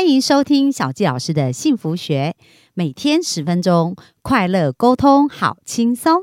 欢迎收听小纪老师的幸福学，每天十分钟，快乐沟通，好轻松。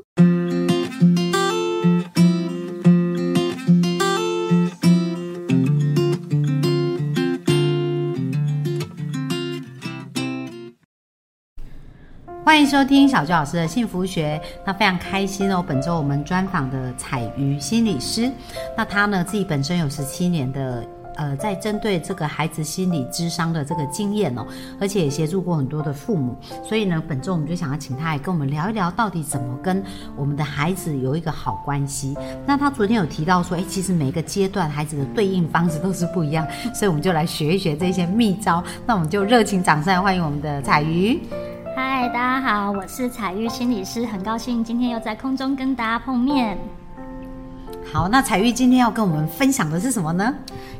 欢迎收听小纪老师的幸福学。那非常开心哦，本周我们专访的彩瑜心理师，那他呢自己本身有十七年的。呃，在针对这个孩子心理智商的这个经验哦，而且也协助过很多的父母，所以呢，本周我们就想要请他来跟我们聊一聊，到底怎么跟我们的孩子有一个好关系。那他昨天有提到说，哎，其实每个阶段孩子的对应方式都是不一样，所以我们就来学一学这些秘招。那我们就热情掌声欢迎我们的彩瑜。嗨，大家好，我是彩玉心理师，很高兴今天又在空中跟大家碰面。好，那彩玉今天要跟我们分享的是什么呢？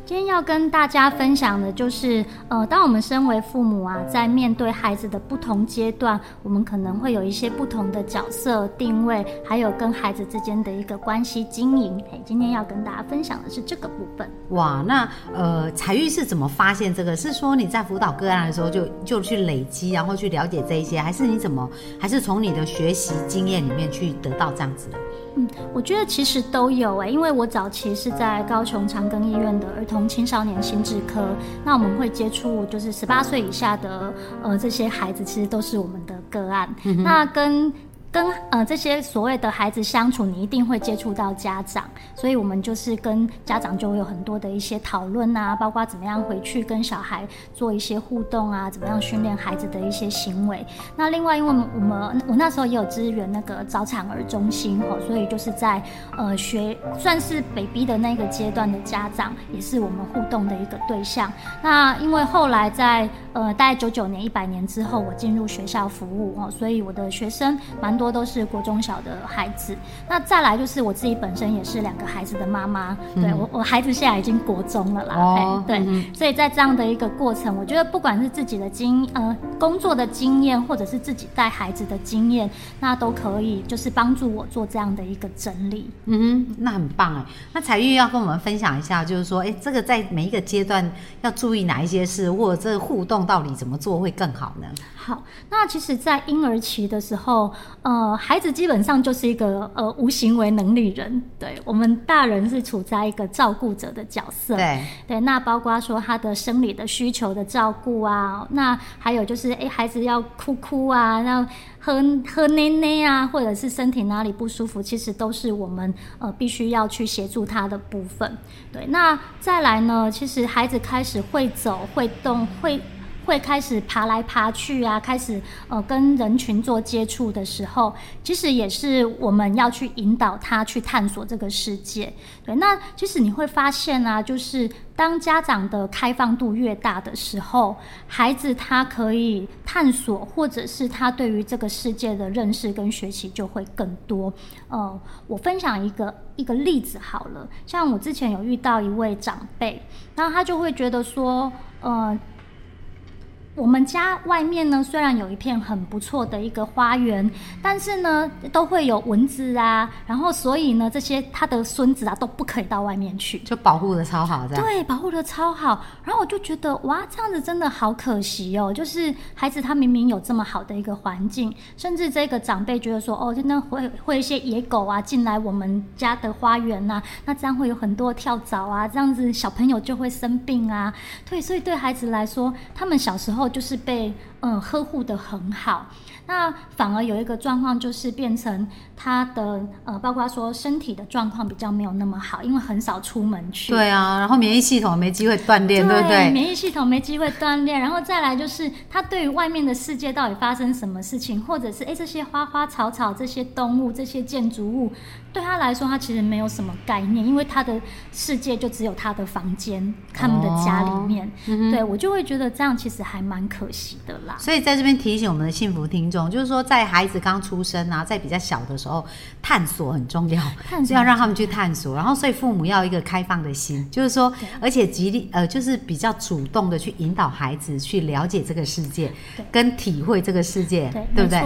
今天要跟大家分享的就是，呃，当我们身为父母啊，在面对孩子的不同阶段，我们可能会有一些不同的角色定位，还有跟孩子之间的一个关系经营。哎，今天要跟大家分享的是这个部分。哇，那呃，彩玉是怎么发现这个？是说你在辅导个案的时候就就去累积，然后去了解这一些，还是你怎么，还是从你的学习经验里面去得到这样子的？嗯，我觉得其实都有哎，因为我早期是在高雄长庚医院的儿童。青少年心智科，那我们会接触就是十八岁以下的呃这些孩子，其实都是我们的个案。那跟跟呃这些所谓的孩子相处，你一定会接触到家长，所以我们就是跟家长就会有很多的一些讨论啊，包括怎么样回去跟小孩做一些互动啊，怎么样训练孩子的一些行为。那另外，因为我们我那时候也有支援那个早产儿中心哦，所以就是在呃学算是 baby 的那个阶段的家长，也是我们互动的一个对象。那因为后来在呃大概九九年、一百年之后，我进入学校服务哦，所以我的学生蛮。多都是国中小的孩子，那再来就是我自己本身也是两个孩子的妈妈，对我我孩子现在已经国中了啦，对，所以在这样的一个过程，我觉得不管是自己的经呃工作的经验，或者是自己带孩子的经验，那都可以就是帮助我做这样的一个整理。嗯，那很棒哎。那彩玉要跟我们分享一下，就是说，哎，这个在每一个阶段要注意哪一些事，或者这个互动到底怎么做会更好呢？好，那其实，在婴儿期的时候，呃，孩子基本上就是一个呃无行为能力人，对我们大人是处在一个照顾者的角色，对对，那包括说他的生理的需求的照顾啊，那还有就是哎，孩子要哭哭啊，那喝喝奶奶啊，或者是身体哪里不舒服，其实都是我们呃必须要去协助他的部分。对，那再来呢，其实孩子开始会走、会动、会。会开始爬来爬去啊，开始呃跟人群做接触的时候，其实也是我们要去引导他去探索这个世界。对，那其实你会发现啊，就是当家长的开放度越大的时候，孩子他可以探索，或者是他对于这个世界的认识跟学习就会更多。呃，我分享一个一个例子好了，像我之前有遇到一位长辈，然后他就会觉得说，呃。我们家外面呢，虽然有一片很不错的一个花园，但是呢，都会有蚊子啊，然后所以呢，这些他的孙子啊都不可以到外面去，就保护的超好，这样对，保护的超好。然后我就觉得哇，这样子真的好可惜哦，就是孩子他明明有这么好的一个环境，甚至这个长辈觉得说，哦，真的会会一些野狗啊进来我们家的花园呐，那这样会有很多跳蚤啊，这样子小朋友就会生病啊。对，所以对孩子来说，他们小时候。就是被嗯呵护的很好，那反而有一个状况就是变成他的呃，包括说身体的状况比较没有那么好，因为很少出门去。对啊，然后免疫系统没机会锻炼，对不对？免疫系统没机会锻炼，然后再来就是他对于外面的世界到底发生什么事情，或者是哎这些花花草草、这些动物、这些建筑物。对他来说，他其实没有什么概念，因为他的世界就只有他的房间、他们的家里面。对我就会觉得这样其实还蛮可惜的啦。所以在这边提醒我们的幸福听众，就是说在孩子刚出生啊，在比较小的时候，探索很重要，要让他们去探索。然后，所以父母要一个开放的心，就是说，而且极力呃，就是比较主动的去引导孩子去了解这个世界，跟体会这个世界，对不对？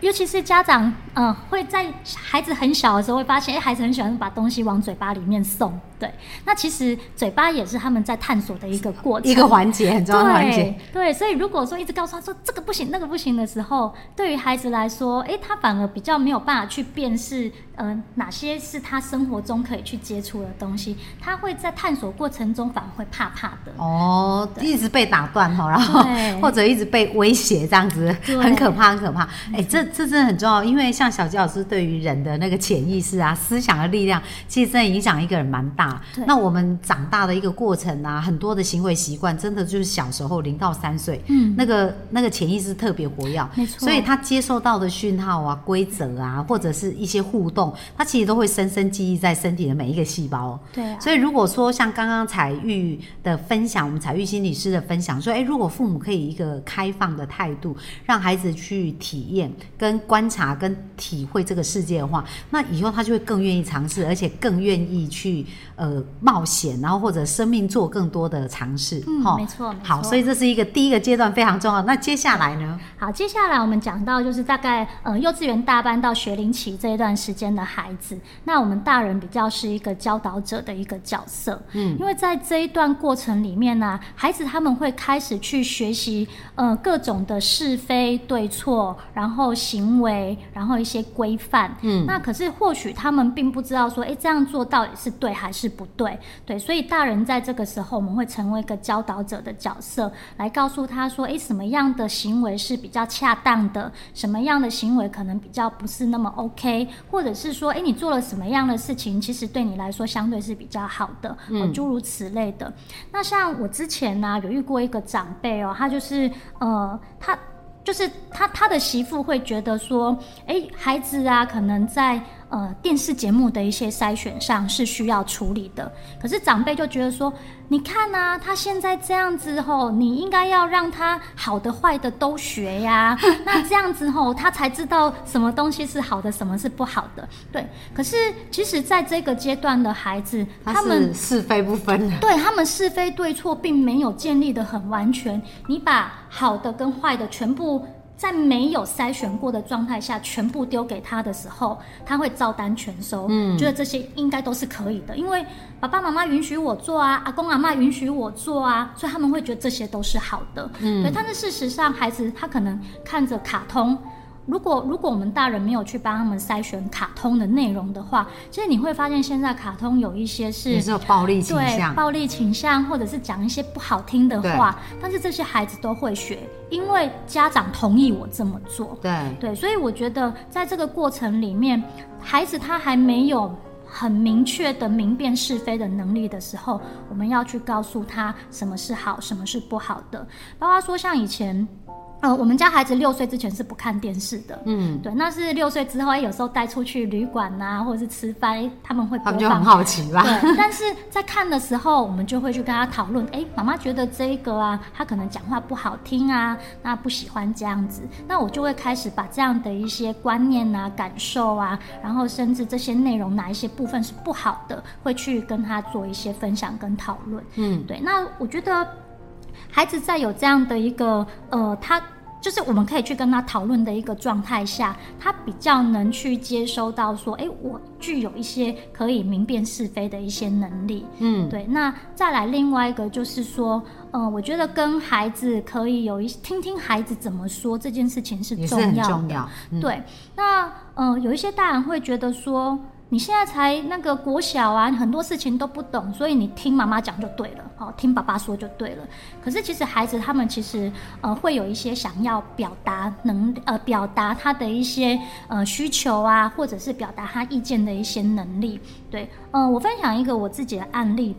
尤其是家长，嗯，会在孩子很小的时候发现，哎，孩子很喜欢把东西往嘴巴里面送。对，那其实嘴巴也是他们在探索的一个过程，一个环节很重要的环节。对对，所以如果说一直告诉他说这个不行那个不行的时候，对于孩子来说，哎，他反而比较没有办法去辨识，呃，哪些是他生活中可以去接触的东西，他会在探索过程中反而会怕怕的。哦，一直被打断哈，然后对或者一直被威胁这样子，很可怕，很可怕。哎，这这真的很重要，因为像小吉老师对于人的那个潜意识啊、思想的力量，其实真的影响一个人蛮大对。那我们长大的一个过程啊，很多的行为习惯，真的就是小时候零到三岁，嗯那个那个潜意识特别活跃，没错所以他接受到的讯号啊、规则啊，或者是一些互动，他其实都会深深记忆在身体的每一个细胞。对啊，所以如果说像刚刚彩玉的分享，我们彩玉心理师的分享说，哎，如果父母可以一个开放的态度，让孩子去体验、跟观察、跟体会这个世界的话，那以后他就会更愿意尝试，而且更愿意去呃冒险，然后或者生命做更多的尝试。嗯没错没好，所以这是一个第一个阶段非常重要。那接下来呢？好，接下来我们讲到就是大概呃幼稚园大班到学龄期这一段时间的孩子，那我们大人比较是一个教导者的一个角色，嗯，因为在这一段过程里面呢、孩子他们会开始去学习呃各种的是非对错，然后行为，然后一些规范，嗯，那可是或许他们并不知道说，哎，这样做到底是对还是不对，对，所以大人在这个时候我们会成为一个教导者的角色，来告诉他说，诶，什么样的行为是比较恰当的，什么样的行为可能比较不是那么 OK，或者是说，诶，你做了什么样的事情，其实对你来说相对是比较好的，哦，诸如此类的。那像我之前呢、有遇过一个长辈哦，他就是呃，他。就是他他的媳妇会觉得说，哎，孩子啊，可能在呃电视节目的一些筛选上是需要处理的。可是长辈就觉得说，你看呐、他现在这样子吼，你应该要让他好的坏的都学呀。那这样子吼，他才知道什么东西是好的，什么是不好的。对，可是其实在这个阶段的孩子，他他们是是非不分的。对他们是非对错并没有建立的很完全，你把好的跟坏的全部在没有筛选过的状态下全部丢给他的时候，他会照单全收，嗯，觉得这些应该都是可以的，因为爸爸妈妈允许我做啊，阿公阿妈允许我做啊，所以他们会觉得这些都是好的，嗯，对。但是事实上，孩子他可能看着卡通。如果如果我们大人没有去帮他们筛选卡通的内容的话，其实你会发现现在卡通有一些是也是有暴力倾向，暴力倾向，或者是讲一些不好听的话，但是这些孩子都会学，因为家长同意我这么做。对，对，所以我觉得在这个过程里面，孩子他还没有很明确的明辨是非的能力的时候，我们要去告诉他什么是好，什么是不好的。包括说像以前。呃，我们家孩子六岁之前是不看电视的，嗯，对，那是六岁之后，哎，有时候带出去旅馆呐、或者是吃饭，哎他们会播放他们就很好奇吧？对，但是在看的时候，我们就会去跟他讨论，哎，妈妈觉得这一个啊，他可能讲话不好听啊，那不喜欢这样子，那我就会开始把这样的一些观念啊、感受啊，然后甚至这些内容哪一些部分是不好的，会去跟他做一些分享跟讨论。嗯，对，那我觉得孩子在有这样的一个呃，他就是我们可以去跟他讨论的一个状态下，他比较能去接收到说，哎，我具有一些可以明辨是非的一些能力。嗯，对，那再来另外一个就是说，呃，我觉得跟孩子可以有一听听孩子怎么说这件事情是重要的。重要。嗯，对，那呃，有一些大人会觉得说，你现在才那个国小啊，很多事情都不懂，所以你听妈妈讲就对了，哦，听爸爸说就对了。可是其实孩子他们其实呃会有一些想要表达能呃表达他的一些呃需求啊，或者是表达他意见的一些能力。对，呃，我分享一个我自己的案例。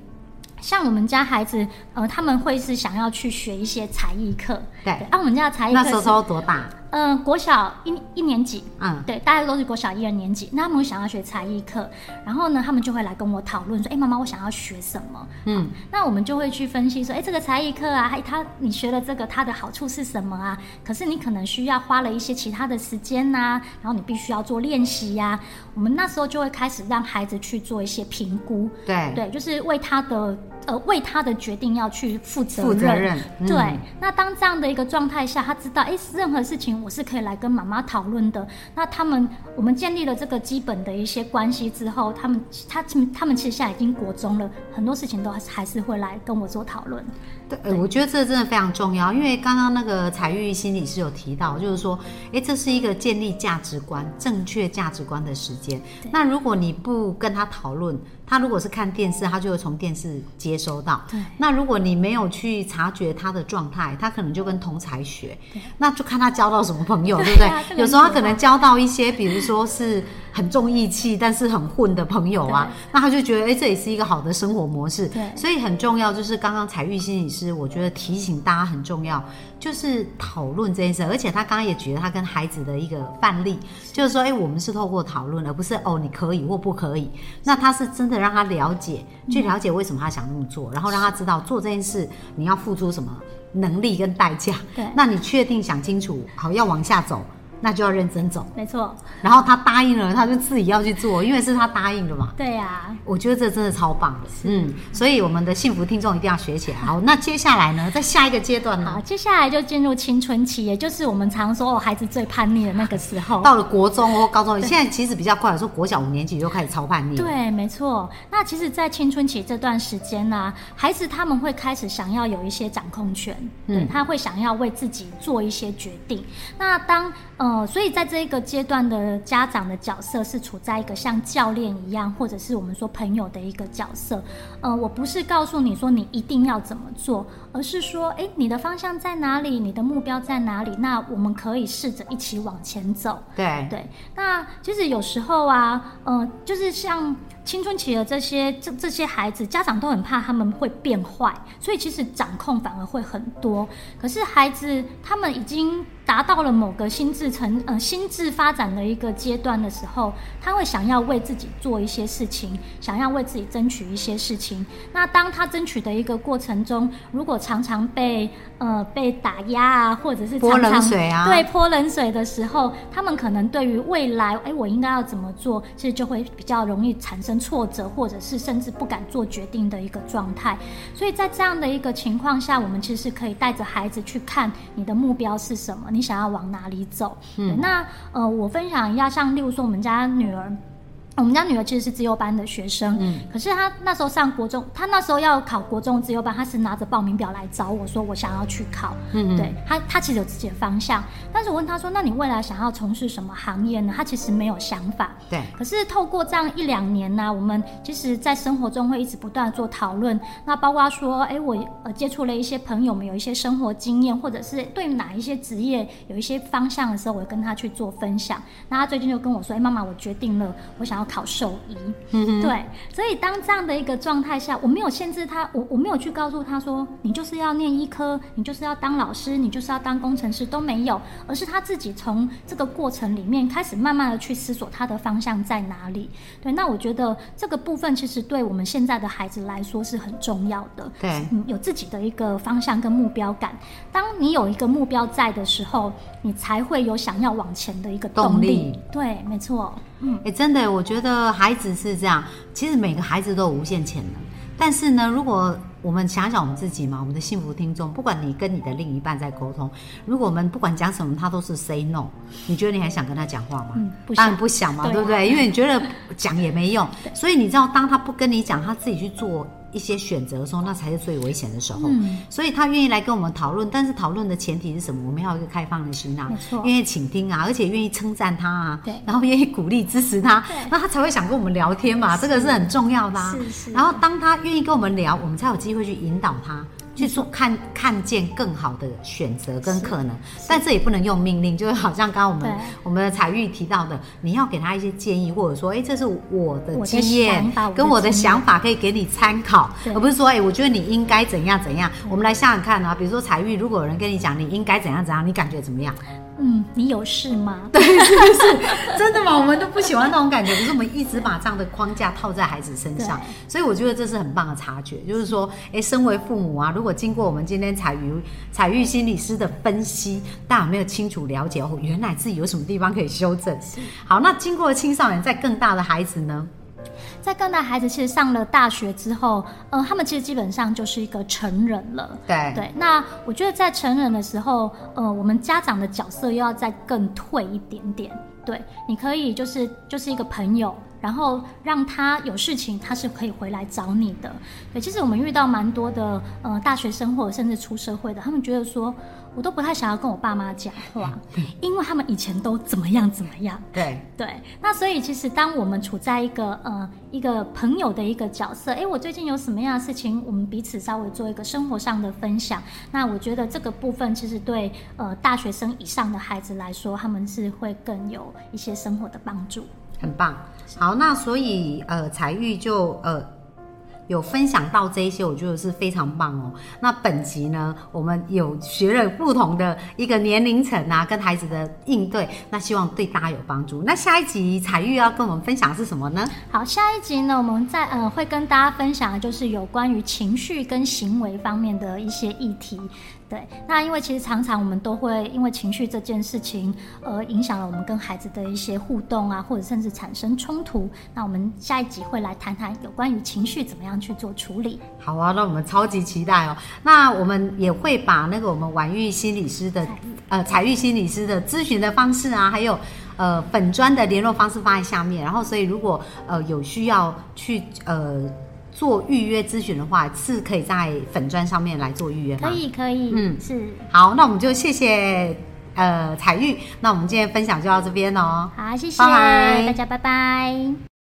像我们家孩子，呃，他们会是想要去学一些才艺课。对啊，我们家的才艺课那时是候多大？嗯，国小一一年级，嗯，对，大家都是国小一二年级，那他们会想要学才艺课，然后呢，他们就会来跟我讨论说，哎，妈妈，我想要学什么？嗯，那我们就会去分析说，哎，这个才艺课啊，还他你学了这个，它的好处是什么啊？可是你可能需要花了一些其他的时间呐、然后你必须要做练习呀、我们那时候就会开始让孩子去做一些评估，对，对，就是为他的呃为他的决定要去负责负责任嗯对，那当这样的一个状态下，他知道，哎，任何事情我是可以来跟妈妈讨论的。那他们，我们建立了这个基本的一些关系之后，他们，他他们其实现在已经国中了，很多事情都还是还是会来跟我做讨论。对，呃我觉得这真的非常重要，因为刚刚那个彩玉心理师有提到，就是说，诶，这是一个建立价值观、正确价值观的时间。那如果你不跟他讨论，他如果是看电视，他就会从电视接收到。对那如果你没有去察觉他的状态，他可能就跟同才学，那就看他交到什么朋友，对不对？有时候他可能交到一些，比如说是很重义气，但是很混的朋友啊，那他就觉得，哎，这也是一个好的生活模式。对所以很重要，就是刚刚彩玉心理师，我觉得提醒大家很重要，就是讨论这件事。而且他刚刚也举了他跟孩子的一个范例，就是说，哎，我们是透过讨论，而不是哦你可以或不可以。那他是真的让他了解，去了解为什么他想那么做，然后让他知道做这件事你要付出什么能力跟代价。对那你确定想清楚，好要往下走，那就要认真走。没错，然后他答应了，他就自己要去做，因为是他答应的嘛。对呀、我觉得这真的超棒的，嗯，所以我们的幸福听众一定要学起来。好，那接下来呢，在下一个阶段好，呢，接下来就进入青春期，也就是我们常说哦，孩子最叛逆的那个时候。到了国中或高中，现在其实比较快，有时候国小五年级就开始超叛逆。，对，没错。那其实，在青春期这段时间呢、孩子他们会开始想要有一些掌控权，对嗯他会想要为自己做一些决定。那当呃，所以在这一个阶段的家长的角色是处在一个像教练一样，或者是我们说朋友的一个角色。呃，我不是告诉你说你一定要怎么做，而是说，诶，你的方向在哪里？你的目标在哪里？那我们可以试着一起往前走。对，对，那其实有时候啊，呃，就是像青春期的这些这这些孩子，家长都很怕他们会变坏，所以其实掌控反而会很多。可是孩子他们已经达到了某个心智成呃心智发展的一个阶段的时候，他会想要为自己做一些事情，想要为自己争取一些事情。那当他争取的一个过程中，如果常常被呃被打压啊，或者是泼冷常常水啊对泼冷水的时候，他们可能对于未来，哎，我应该要怎么做，其实就会比较容易产生挫折，或者是甚至不敢做决定的一个状态。所以在这样的一个情况下，我们其实可以带着孩子去看你的目标是什么，你想要往哪里走。嗯，那呃，我分享一下，像例如说我们家女儿。我们家女儿其实是自由班的学生，嗯可是她那时候上国中，她那时候要考国中自由班，她是拿着报名表来找我说我想要去考，嗯嗯对她她其实有自己的方向，但是我问她说，那你未来想要从事什么行业呢？她其实没有想法，对，可是透过这样一两年呢、我们其实在生活中会一直不断地做讨论。那包括说，哎，我呃接触了一些朋友们，有一些生活经验，或者是对哪一些职业有一些方向的时候，我会跟她去做分享。那她最近就跟我说，哎，妈妈，我决定了，我想要考兽医。嗯对，所以当这样的一个状态下，我没有限制他，我我没有去告诉他说，你就是要念医科，你就是要当老师，你就是要当工程师，都没有，而是他自己从这个过程里面开始慢慢的去思索他的方向在哪里。对，那我觉得这个部分其实对我们现在的孩子来说是很重要的。对嗯，有自己的一个方向跟目标感。当你有一个目标在的时候，你才会有想要往前的一个动动力对，没错。嗯，哎，真的，我觉得孩子是这样，其实每个孩子都有无限潜能。但是呢，如果我们想想我们自己嘛，我们的幸福听众，不管你跟你的另一半在沟通，如果我们不管讲什么，他都是 say no，你觉得你还想跟他讲话吗？嗯不当然想不想嘛，对啊对不对？因为你觉得讲也没用，所以你知道，当他不跟你讲，他自己去做一些选择的时候，那才是最危险的时候。嗯所以他愿意来跟我们讨论，但是讨论的前提是什么？我们要有一个开放的心啊愿意倾听啊，而且愿意称赞他啊，对然后愿意鼓励支持他，那他才会想跟我们聊天嘛，这个是很重要的、啊。是是然后当他愿意跟我们聊，我们才有机会去引导他。去做看看见更好的选择跟可能，但这也不能用命令，就是好像刚刚我们我们的彩玉提到的，你要给他一些建议，或者说，哎，这是我的经验跟我的想法可以给你参考，而不是说，哎，我觉得你应该怎样怎样。我们来想想看啊，比如说彩玉，如果有人跟你讲你应该怎样怎样，你感觉怎么样？嗯，你有事吗？对，是不是？真的吗？我们都不喜欢那种感觉，可是我们一直把这样的框架套在孩子身上，所以我觉得这是很棒的察觉。就是说，哎，身为父母啊，如果经过我们今天彩玉彩玉心理师的分析，大家有没有清楚了解哦？原来自己有什么地方可以修正？好，那经过青少年，在更大的孩子呢？在更大孩子其实上了大学之后，呃，他们其实基本上就是一个成人了。对对，那我觉得在成人的时候，呃，我们家长的角色又要再更退一点点。对，你可以就是就是一个朋友，然后让他有事情，他是可以回来找你的。对，其实我们遇到蛮多的呃大学生或者甚至出社会的，他们觉得说。我都不太想要跟我爸妈讲话，因为他们以前都怎么样怎么样。对对，那所以其实当我们处在一个呃一个朋友的一个角色，哎，我最近有什么样的事情，我们彼此稍微做一个生活上的分享。那我觉得这个部分其实对呃大学生以上的孩子来说，他们是会更有一些生活的帮助。很棒。好，那所以呃彩玉就呃。有分享到这一些，我觉得是非常棒哦。那本集呢，我们有学了不同的一个年龄层啊，跟孩子的应对，那希望对大家有帮助。那下一集彩玉要跟我们分享是什么呢？好，下一集呢，我们在呃会跟大家分享的就是有关于情绪跟行为方面的一些议题。对，那因为其实常常我们都会因为情绪这件事情，而影响了我们跟孩子的一些互动啊，或者甚至产生冲突。那我们下一集会来谈谈有关于情绪怎么样去做处理。好啊，那我们超级期待哦。那我们也会把那个我们婉玉心理师的呃彩玉心理师的咨询的方式啊，还有呃本专的联络方式放在下面。然后，所以如果呃有需要去呃。做预约咨询的话，是可以在粉砖上面来做预约吗？可以，可以，嗯，是。好，那我们就谢谢呃彩玉，那我们今天分享就到这边哦。好，谢谢大家，拜拜。